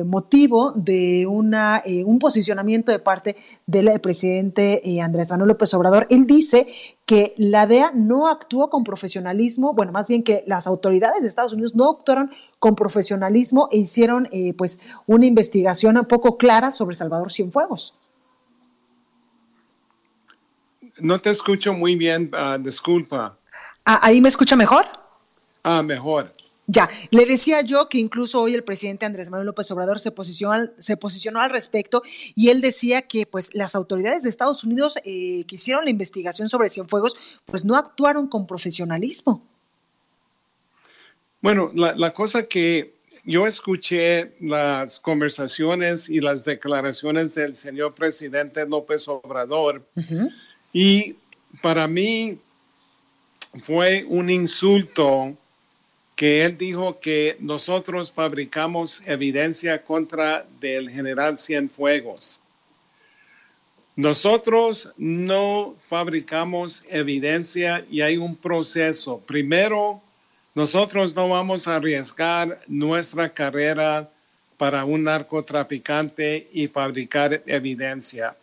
motivo de una, un posicionamiento de parte del presidente Andrés Manuel López Obrador. Él dice que la DEA no actuó con profesionalismo, bueno, más bien que las autoridades de Estados Unidos no actuaron con profesionalismo e hicieron pues una investigación un poco clara sobre Salvador Cienfuegos. No te escucho muy bien, ah, disculpa. Ah, ¿Ahí me escucha mejor? Ah, mejor. Ya, le decía yo que incluso hoy el presidente Andrés Manuel López Obrador se posicionó, se posicionó al respecto y él decía que pues las autoridades de Estados Unidos eh, que hicieron la investigación sobre Cienfuegos pues no actuaron con profesionalismo. Bueno, la, cosa que yo escuché las conversaciones y las declaraciones del señor presidente López Obrador y para mí fue un insulto que él dijo que nosotros fabricamos evidencia contra del general Cienfuegos. Nosotros no fabricamos evidencia y hay un proceso. Primero, nosotros no vamos a arriesgar nuestra carrera para un narcotraficante y fabricar evidencia.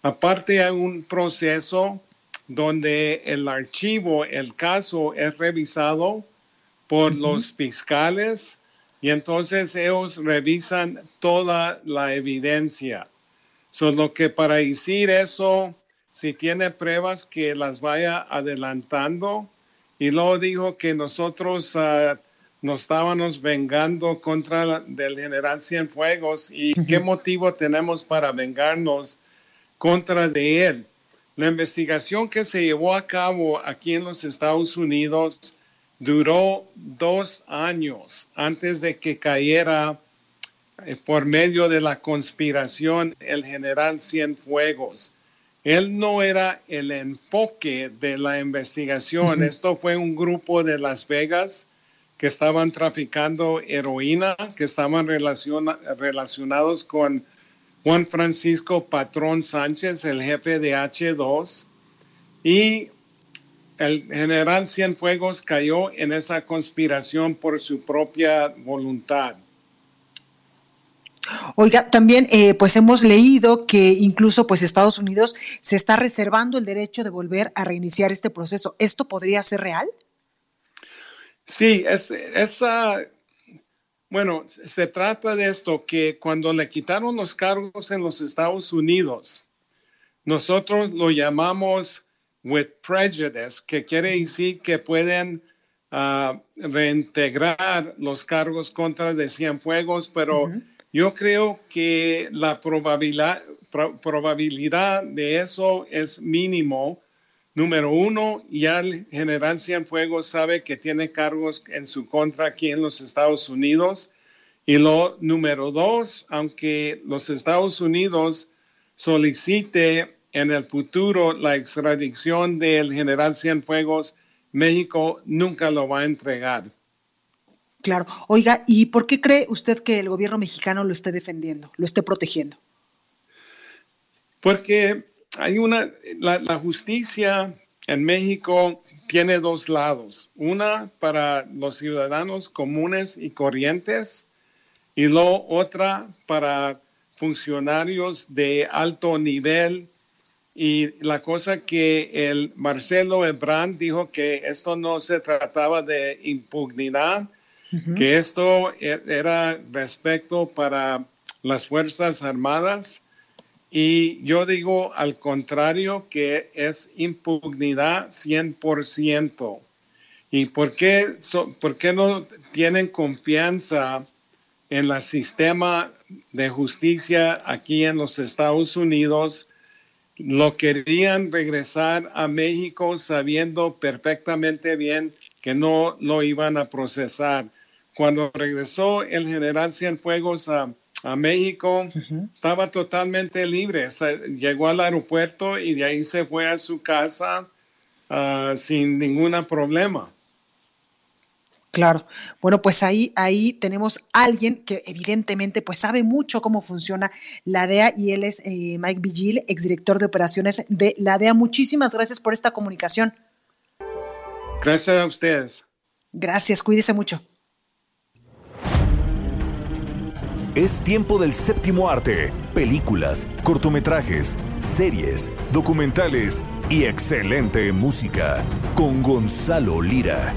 Aparte hay un proceso donde el archivo, el caso es revisado por los fiscales y entonces ellos revisan toda la evidencia. Solo que para decir eso, si tiene pruebas que las vaya adelantando, y luego dijo que nosotros uh, nos estábamos vengando contra del general Cienfuegos y qué motivo tenemos para vengarnos contra de él. La investigación que se llevó a cabo aquí en los Estados Unidos duró dos años antes de que cayera eh, por medio de la conspiración el general Cienfuegos. Él no era el enfoque de la investigación. Esto fue un grupo de Las Vegas que estaban traficando heroína, que estaban relacionados con Juan Francisco Patrón Sánchez, el jefe de H2, y el general Cienfuegos cayó en esa conspiración por su propia voluntad. Oiga, también eh, pues hemos leído que incluso pues Estados Unidos se está reservando el derecho de volver a reiniciar este proceso. ¿Esto podría ser real? Sí, es, esa, bueno, se trata de esto, que cuando le quitaron los cargos en los Estados Unidos, nosotros lo llamamos with prejudice, que quiere decir que pueden ah, reintegrar los cargos contra de Cienfuegos, pero... Yo creo que la probabilidad, probabilidad de eso es mínimo. Número uno, ya el general Cienfuegos sabe que tiene cargos en su contra aquí en los Estados Unidos. Y lo número dos, aunque los Estados Unidos solicite en el futuro la extradición del general Cienfuegos, México nunca lo va a entregar. Claro. Oiga, ¿y por qué cree usted que el gobierno mexicano lo esté defendiendo, lo esté protegiendo? Porque hay una, la, justicia en México tiene dos lados. Una para los ciudadanos comunes y corrientes y lo otra para funcionarios de alto nivel. Y la cosa que el Marcelo Ebrard dijo que esto no se trataba de impunidad, que esto e, era respecto para las Fuerzas Armadas y yo digo al contrario que es impunidad 100%. ¿Y por qué, por qué no tienen confianza en el sistema de justicia aquí en los Estados Unidos? Lo querían regresar a México sabiendo perfectamente bien que no lo iban a procesar. Cuando regresó el general Cienfuegos a, a México, estaba totalmente libre. llegó al aeropuerto y de ahí se fue a su casa ah, sin ningún problema. Claro. Bueno, pues ahí, ahí tenemos a alguien que evidentemente pues sabe mucho cómo funciona la DEA y él es eh, Mike Vigil, exdirector de operaciones de la DEA. Muchísimas gracias por esta comunicación. Gracias a ustedes. Gracias, cuídese mucho. Es tiempo del séptimo arte, películas, cortometrajes, series, documentales y excelente música con Gonzalo Lira.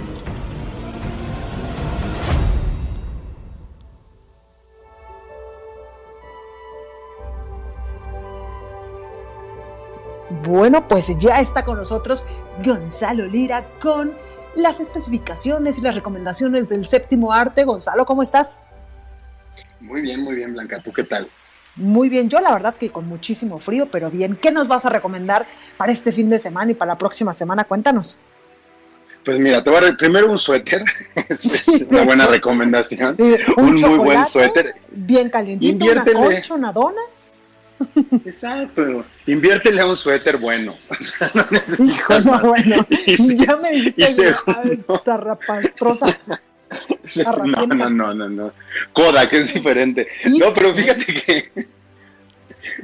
Bueno, pues ya está con nosotros Gonzalo Lira con las especificaciones y las recomendaciones del séptimo arte. Gonzalo, ¿cómo estás? Muy bien, muy bien, Blanca. ¿Tú qué tal? Muy bien, yo la verdad que con muchísimo frío, pero bien. ¿Qué nos vas a recomendar para este fin de semana y para la próxima semana? Cuéntanos. Pues mira, te voy a primero un suéter, es, una buena recomendación. un, muy buen suéter. Bien calientito, concha, una dona. Exacto, inviértele a un suéter bueno. Hijo, no, bueno, ya me dijiste zarrapastrosa. No, no, no, no, no. Coda, que es diferente. No, pero fíjate que,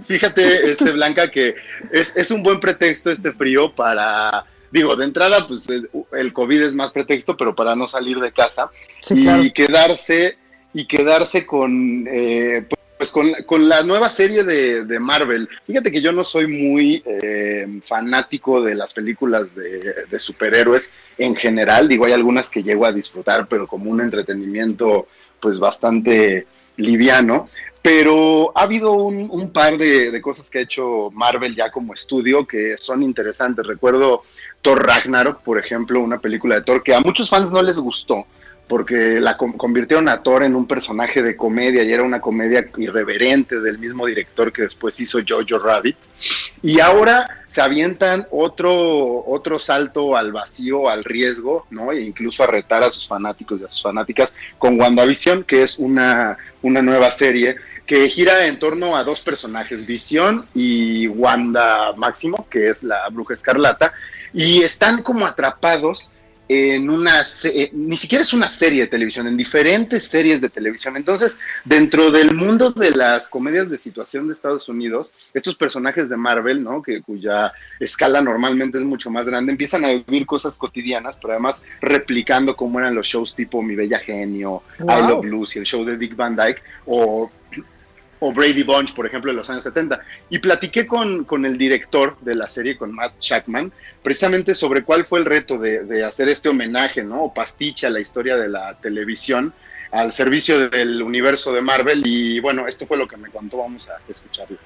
fíjate, este Blanca, que es, es un buen pretexto este frío para digo, de entrada, pues el COVID es más pretexto, pero para no salir de casa y quedarse y quedarse con eh, pues con, con, la nueva serie de, de, Marvel. Fíjate que yo no soy muy eh, fanático de las películas de, superhéroes en general. Digo, hay algunas que llego a disfrutar, pero como un entretenimiento pues bastante liviano. Pero ha habido un, par de, cosas que ha hecho Marvel ya como estudio que son interesantes. Recuerdo Thor Ragnarok, por ejemplo, una película de Thor que a muchos fans no les gustó porque la convirtieron a Thor en un personaje de comedia y era una comedia irreverente del mismo director que después hizo Jojo Rabbit. Y ahora se avientan otro, otro salto al vacío, al riesgo, ¿no? E incluso a retar a sus fanáticos y a sus fanáticas con WandaVision, que es una, una nueva serie que gira en torno a dos personajes, Visión y Wanda Máximo, que es la bruja escarlata, y están como atrapados en una, eh, ni siquiera es una serie de televisión, en diferentes series de televisión. Entonces, dentro del mundo de las comedias de situación de Estados Unidos, estos personajes de Marvel, ¿no? Que, cuya escala normalmente es mucho más grande, empiezan a vivir cosas cotidianas, pero además replicando cómo eran los shows tipo Mi Bella Genio, I Love Lucy, el show de Dick Van Dyke, o o Brady Bunch, por ejemplo, de los años 70. Y platiqué con, con, el director de la serie, con Matt Shackman, precisamente sobre cuál fue el reto de, de, hacer este homenaje, ¿no? O pastiche a la historia de la televisión al servicio del universo de Marvel. Y bueno, esto fue lo que me contó, vamos a escucharlo.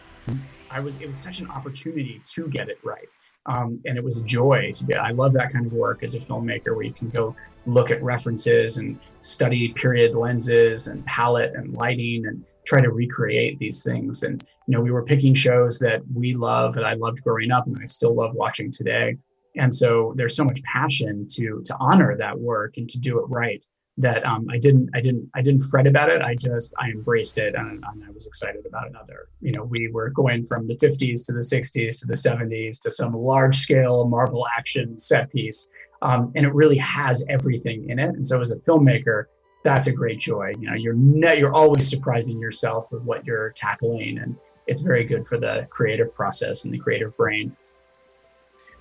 I was, it was such an opportunity to get it right. Um, and it was a joy to be. I love that kind of work as a filmmaker, where you can go look at references and study period lenses and palette and lighting and try to recreate these things. And you know, we were picking shows that we love that I loved growing up, and I still love watching today. And so there's so much passion to to honor that work and to do it right that um, I didn't I didn't I didn't fret about it. I just I embraced it and, and, I was excited about another. You know, we were going from the 50s to the 60s to the 70s to some large scale Marvel action set piece, um, and it really has everything in it. And so as a filmmaker, that's a great joy. You know, you're ne- you're always surprising yourself with what you're tackling, and it's very good for the creative process and the creative brain.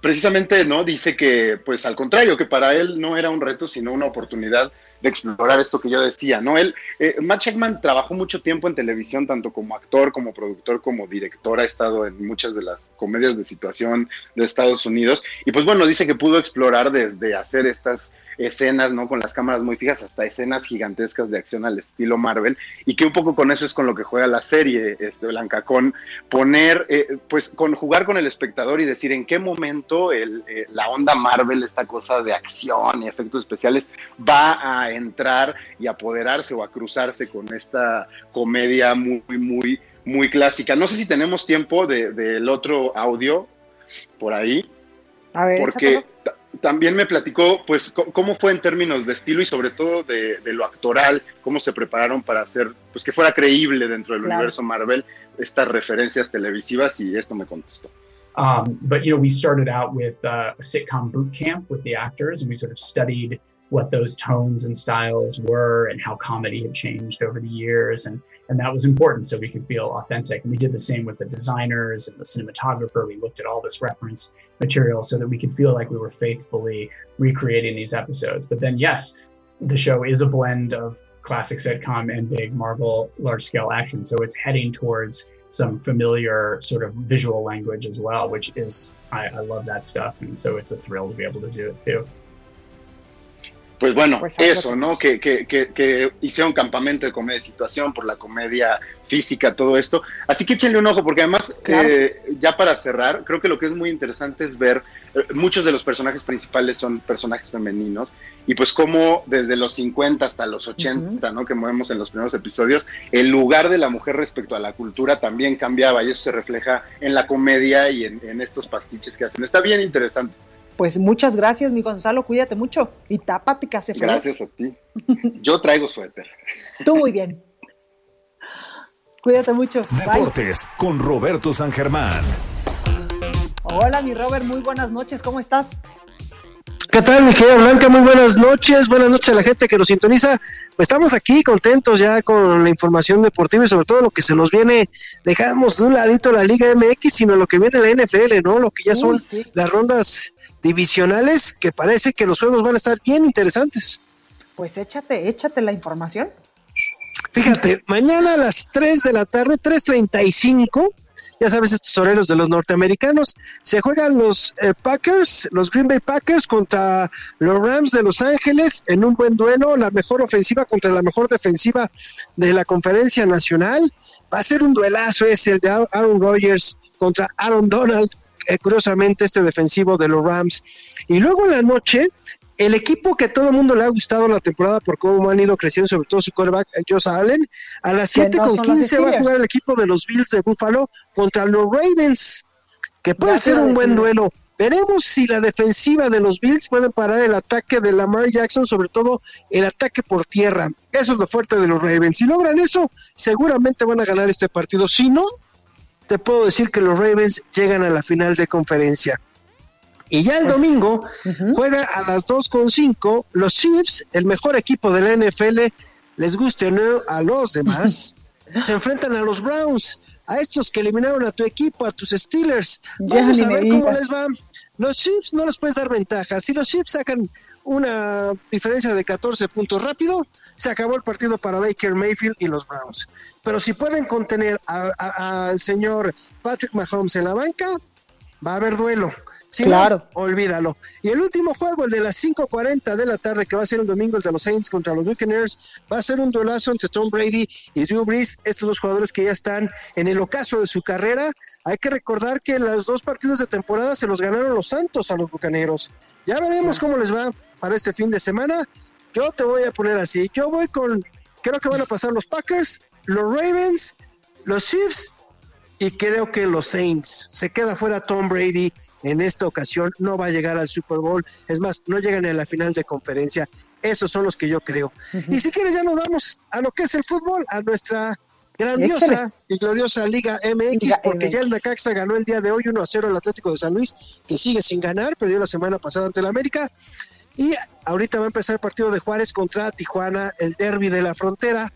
Precisamente, no dice que, pues al contrario, que para él no era un reto, sino una oportunidad de explorar esto que yo decía, ¿no? Él, eh, Matt Shackman trabajó mucho tiempo en televisión, tanto como actor, como productor, como director, ha estado en muchas de las comedias de situación de Estados Unidos, y pues bueno, dice que pudo explorar desde hacer estas escenas, ¿no? Con las cámaras muy fijas hasta escenas gigantescas de acción al estilo Marvel y que un poco con eso es con lo que juega la serie, este, Blanca, con poner, eh, pues con jugar con el espectador y decir en qué momento eh, la onda Marvel, esta cosa de acción y efectos especiales va a entrar y apoderarse o a cruzarse con esta comedia muy, muy, muy clásica. No sé si tenemos tiempo del de, otro audio por ahí. A ver, porque también me platicó, pues, cómo fue en términos de estilo y sobre todo de, de, lo actoral, cómo se prepararon para hacer, pues, que fuera creíble dentro del claro. universo Marvel estas referencias televisivas y esto me contestó. Um, but you know, we started out with uh, a sitcom boot camp with the actors, and we sort of studied what those tones and styles were and how comedy had changed over the years, and and that was important so we could feel authentic. And we did the same with the designers and the cinematographer. We looked at all this reference material so that we could feel like we were faithfully recreating these episodes. But then, yes, the show is a blend of classic sitcom and big Marvel large scale action. So it's heading towards some familiar sort of visual language as well, which is, I, I love that stuff. And so it's a thrill to be able to do it too. Pues bueno, pues eso, ¿no? Que, que, que, que hicieron campamento de comedia de situación por la comedia física, todo esto. Así que échenle un ojo, porque además, claro. eh, ya para cerrar, creo que lo que es muy interesante es ver, eh, muchos de los personajes principales son personajes femeninos, y pues como desde los 50 hasta los 80, uh -huh. ¿no? Que movemos en los primeros episodios, el lugar de la mujer respecto a la cultura también cambiaba, y eso se refleja en la comedia y en, en estos pastiches que hacen. Está bien interesante. Pues muchas gracias, mi Gonzalo, cuídate mucho y tápate que hace frío. Gracias a ti. Yo traigo suéter. Tú muy bien. Cuídate mucho. Deportes con Roberto San Germán. Hola, mi Robert, muy buenas noches, ¿cómo estás? ¿Qué tal, mi querida Blanca? Muy buenas noches, buenas noches a la gente que nos sintoniza. Pues estamos aquí contentos ya con la información deportiva y sobre todo lo que se nos viene. Dejamos de un ladito la Liga MX, sino lo que viene la NFL, ¿no? Lo que ya son las rondas divisionales, que parece que los juegos van a estar bien interesantes. Pues échate, échate la información. Fíjate, mañana a las 3 de la tarde, 3.35, ya sabes, estos horarios de los norteamericanos, se juegan los eh, Packers, los Green Bay Packers contra los Rams de Los Ángeles en un buen duelo, la mejor ofensiva contra la mejor defensiva de la conferencia nacional. Va a ser un duelazo ese, el de Aaron Rodgers contra Aaron Donald, eh, curiosamente este defensivo de los Rams. Y luego en la noche el equipo que todo el mundo le ha gustado la temporada por cómo han ido creciendo, sobre todo su quarterback, eh, Josh Allen, a las 7 con 15 va a jugar el equipo de los Bills de Buffalo contra los Ravens, que puede ser un buen duelo. Veremos si la defensiva de los Bills pueden parar el ataque de Lamar Jackson, sobre todo el ataque por tierra. Eso es lo fuerte de los Ravens. Si logran eso, seguramente van a ganar este partido. Si no, te puedo decir que los Ravens llegan a la final de conferencia. Y ya el pues, domingo juega a las 2.5 los Chiefs, el mejor equipo de la NFL, les guste o no a los demás, se enfrentan a los Browns, a estos que eliminaron a tu equipo, a tus Steelers. Vamos a ver cómo les va. Los Chiefs no les puedes dar ventaja. Si los Chiefs sacan una diferencia de 14 puntos rápido, se acabó el partido para Baker Mayfield y los Browns. Pero si pueden contener al señor Patrick Mahomes en la banca, va a haber duelo claro. olvídalo. Y el último juego, el de las 5.40 de la tarde, que va a ser el domingo, el de los Saints contra los Buccaneers, va a ser un duelazo entre Tom Brady y Drew Brees, estos dos jugadores que ya están en el ocaso de su carrera. Hay que recordar que los dos partidos de temporada se los ganaron los Santos a los Bucaneros. Ya veremos cómo les va para este fin de semana. Yo te voy a poner así. Yo voy con, creo que van a pasar los Packers, los Ravens, los Chiefs y creo que los Saints. Se queda fuera Tom Brady en esta ocasión, no va a llegar al Super Bowl, es más, no llegan a la final de conferencia. Esos son los que yo creo. Y si quieres ya nos vamos a lo que es el fútbol, a nuestra grandiosa y gloriosa Liga MX, porque ya el Necaxa ganó el día de hoy 1 a 0 al Atlético de San Luis, que sigue sin ganar, perdió la semana pasada ante el América. Y ahorita va a empezar el partido de Juárez contra Tijuana, el derby de la frontera.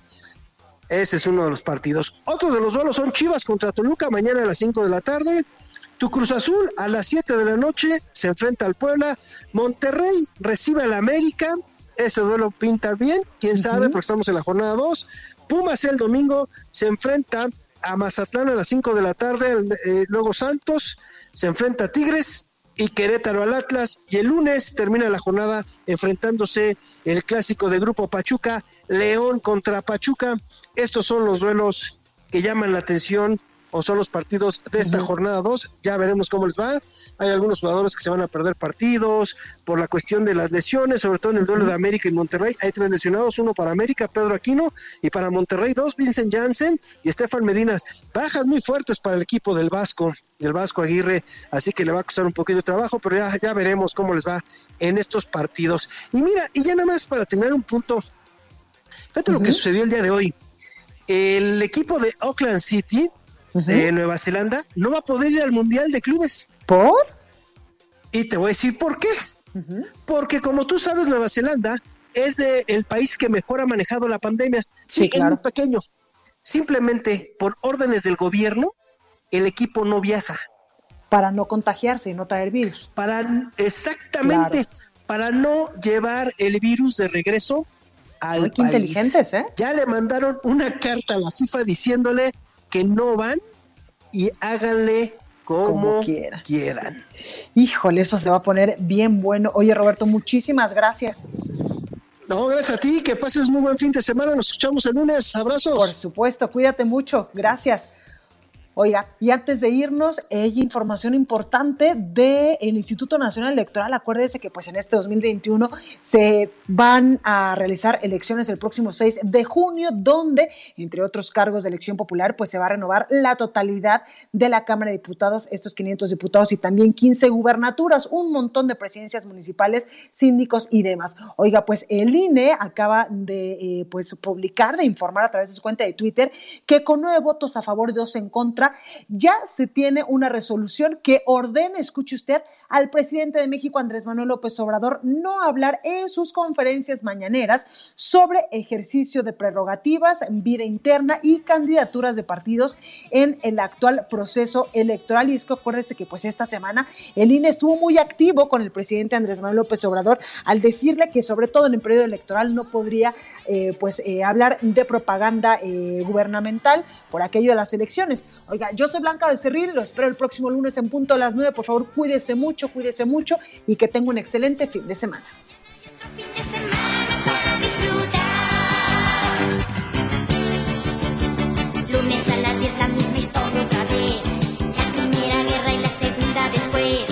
Ese es uno de los partidos. Otros de los duelos son Chivas contra Toluca mañana a las 5 de la tarde. Tu Cruz Azul a las 7 de la noche se enfrenta al Puebla. Monterrey recibe al América. Ese duelo pinta bien, quién sabe, porque estamos en la jornada 2. Pumas el domingo se enfrenta a Mazatlán a las 5 de la tarde. Eh, luego Santos se enfrenta a Tigres y Querétaro al Atlas. Y el lunes termina la jornada enfrentándose el clásico de Grupo Pachuca, León contra Pachuca. Estos son los duelos que llaman la atención o son los partidos de esta jornada 2. Ya veremos cómo les va. Hay algunos jugadores que se van a perder partidos por la cuestión de las lesiones, sobre todo en el duelo de América y Monterrey. Hay tres lesionados, uno para América, Pedro Aquino, y para Monterrey dos, Vincent Janssen y Estefan Medinas. Bajas muy fuertes para el equipo del Vasco, el Vasco Aguirre, así que le va a costar un poquito de trabajo, pero ya, ya veremos cómo les va en estos partidos. Y mira, y ya nada más para tener un punto, fíjate lo que sucedió el día de hoy. El equipo de Oakland City de Nueva Zelanda no va a poder ir al Mundial de Clubes. ¿Por? Y te voy a decir por qué. Porque como tú sabes, Nueva Zelanda es de el país que mejor ha manejado la pandemia. Sí, claro. Es muy pequeño. Simplemente por órdenes del gobierno, el equipo no viaja. Para no contagiarse y no traer virus. Para, exactamente, para no llevar el virus de regreso al qué inteligentes, ¿eh? Ya le mandaron una carta a la FIFA diciéndole que no van y háganle como, quieran. Híjole, eso se va a poner bien bueno. Oye, Roberto, muchísimas gracias. No, gracias a ti, que pases muy buen fin de semana. Nos escuchamos el lunes. Abrazos. Por supuesto, cuídate mucho. Gracias. Oiga, y antes de irnos, hay información importante del Instituto Nacional Electoral. Acuérdese que pues en este 2021 se van a realizar elecciones el próximo 6 de junio, donde, entre otros cargos de elección popular, pues se va a renovar la totalidad de la Cámara de Diputados, estos 500 diputados y también 15 gubernaturas, un montón de presidencias municipales, síndicos y demás. Oiga, pues el INE acaba de eh, pues publicar, de informar a través de su cuenta de Twitter, que con nueve votos a favor dos en contra, ya se tiene una resolución que ordena, escuche usted, al presidente de México, Andrés Manuel López Obrador, no hablar en sus conferencias mañaneras sobre ejercicio de prerrogativas, vida interna y candidaturas de partidos en el actual proceso electoral. Y es que acuérdese que pues esta semana el INE estuvo muy activo con el presidente Andrés Manuel López Obrador al decirle que sobre todo en el periodo electoral no podría eh, pues eh, hablar de propaganda eh, gubernamental por aquello de las elecciones. Oiga, yo soy Blanca Becerril, lo espero el próximo lunes en punto a las 9. Por favor, cuídese mucho, cuídese mucho y que tenga un excelente fin de semana. Lunes a las 10 la misma historia otra vez. La primera guerra y la segunda después.